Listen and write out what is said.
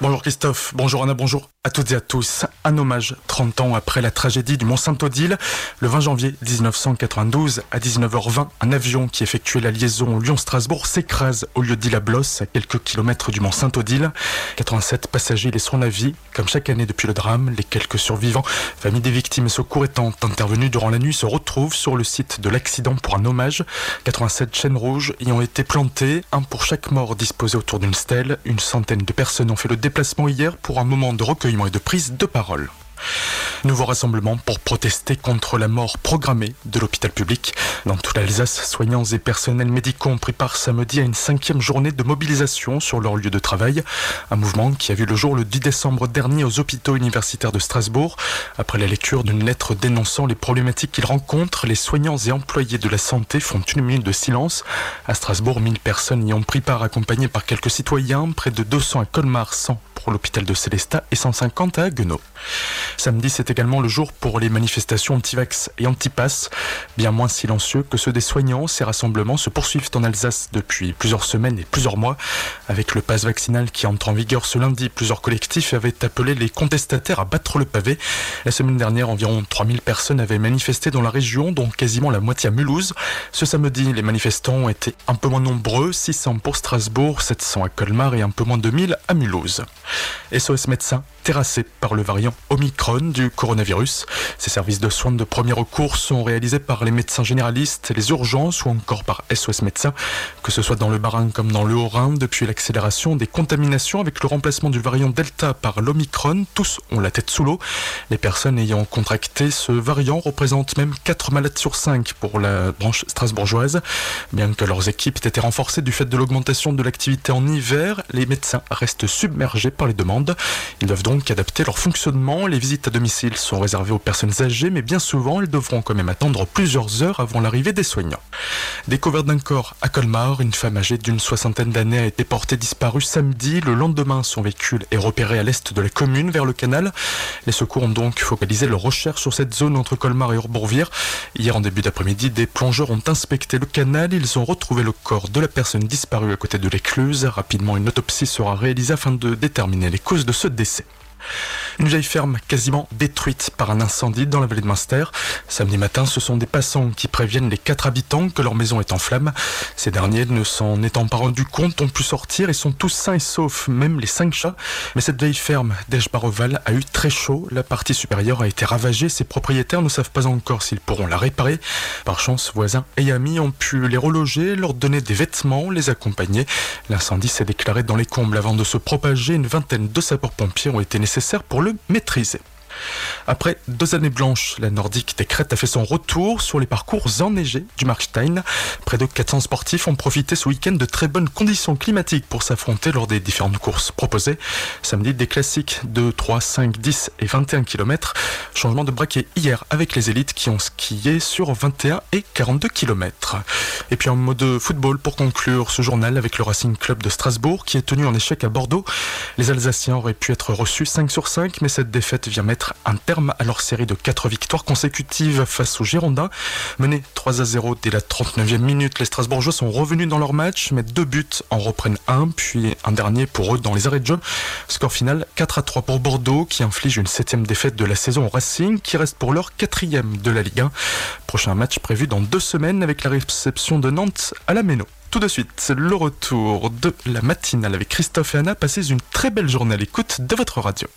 Bonjour Christophe, bonjour Anna, bonjour à toutes et à tous. Un hommage 30 ans après la tragédie du Mont-Saint-Odile. Le 20 janvier 1992, à 19h20, un avion qui effectuait la liaison Lyon-Strasbourg s'écrase au lieu d'île à Blosse, à quelques kilomètres du Mont-Saint-Odile. 87 passagers laisseront la vie. Comme chaque année depuis le drame, les quelques survivants, familles des victimes et secours étant intervenus durant la nuit, se retrouvent sur le site de l'accident pour un hommage. 87 chaînes rouges y ont été plantées, un pour chaque mort disposé autour d'une stèle. Une centaine de personnes ont fait le déplacement hier pour un moment de recueillement et de prise de parole. Nouveau rassemblement pour protester contre la mort programmée de l'hôpital public. Dans toute l'Alsace, soignants et personnels médicaux ont pris part samedi à une cinquième journée de mobilisation sur leur lieu de travail. Un mouvement qui a vu le jour le 10 décembre dernier aux hôpitaux universitaires de Strasbourg. Après la lecture d'une lettre dénonçant les problématiques qu'ils rencontrent, les soignants et employés de la santé font une minute de silence. À Strasbourg, 1000 personnes y ont pris part accompagnées par quelques citoyens, près de 200 à Colmar, 100 l'hôpital de Célestat et 150 à Haguenau. Samedi, c'est également le jour pour les manifestations anti-vax et anti-pass, bien moins silencieux que ceux des soignants. Ces rassemblements se poursuivent en Alsace depuis plusieurs semaines et plusieurs mois. Avec le pass vaccinal qui entre en vigueur ce lundi, plusieurs collectifs avaient appelé les contestataires à battre le pavé. La semaine dernière, environ 3000 personnes avaient manifesté dans la région, dont quasiment la moitié à Mulhouse. Ce samedi, les manifestants été un peu moins nombreux, 600 pour Strasbourg, 700 à Colmar et un peu moins de 1000 à Mulhouse. SOS médecins terrassés par le variant Omicron du coronavirus. Ces services de soins de premier recours sont réalisés par les médecins généralistes, les urgences ou encore par SOS médecins, que ce soit dans le Bas-Rhin comme dans le Haut-Rhin, depuis l'accélération des contaminations avec le remplacement du variant Delta par l'Omicron, tous ont la tête sous l'eau. Les personnes ayant contracté ce variant représentent même 4 malades sur 5 pour la branche strasbourgeoise. Bien que leurs équipes aient été renforcées du fait de l'augmentation de l'activité en hiver, les médecins restent submergés par les demandes. Ils doivent donc adapter leur fonctionnement. Les visites à domicile sont réservées aux personnes âgées, mais bien souvent, elles devront quand même attendre plusieurs heures avant l'arrivée des soignants. Découverte d'un corps à Colmar, une femme âgée d'une soixantaine d'années a été portée disparue samedi. Le lendemain, son véhicule est repéré à l'est de la commune, vers le canal. Les secours ont donc focalisé leurs recherches sur cette zone entre Colmar et Orbourvire. Hier, en début d'après-midi, des plongeurs ont inspecté le canal. Ils ont retrouvé le corps de la personne disparue à côté de l'écluse. Rapidement, une autopsie sera réalisée afin de déterminer les causes de ce décès. Une vieille ferme quasiment détruite par un incendie dans la vallée de Munster. Samedi matin, ce sont des passants qui préviennent les quatre habitants que leur maison est en flammes. Ces derniers, ne s'en étant pas rendus compte, ont pu sortir et sont tous sains et saufs, même les cinq chats. Mais cette vieille ferme d'Eschbaroval a eu très chaud. La partie supérieure a été ravagée. Ses propriétaires ne savent pas encore s'ils pourront la réparer. Par chance, voisins et amis ont pu les reloger, leur donner des vêtements, les accompagner. L'incendie s'est déclaré dans les combles avant de se propager. Une vingtaine de sapeurs-pompiers ont été nécessaires pour le maîtriser. Après deux années blanches, la Nordique des Crêtes a fait son retour sur les parcours enneigés du Markstein. Près de 400 sportifs ont profité ce week-end de très bonnes conditions climatiques pour s'affronter lors des différentes courses proposées. Samedi, des classiques de 3, 5, 10 et 21 km. Changement de braquet hier avec les élites qui ont skié sur 21 et 42 km. Et puis en mode football pour conclure ce journal avec le Racing Club de Strasbourg qui est tenu en échec à Bordeaux. Les Alsaciens auraient pu être reçus 5 sur 5 mais cette défaite vient mettre un terme à leur série de 4 victoires consécutives face aux Girondins. Menés 3 à 0 dès la 39e minute, les Strasbourgeois sont revenus dans leur match, mais deux buts en reprennent un, puis un dernier pour eux dans les arrêts de jeu. Score final 4 à 3 pour Bordeaux, qui inflige une septième défaite de la saison au Racing, qui reste pour l'heure quatrième de la Ligue 1. Prochain match prévu dans deux semaines avec la réception de Nantes à la Méno. Tout de suite, le retour de la matinale avec Christophe et Anna. Passez une très belle journée à l'écoute de votre radio.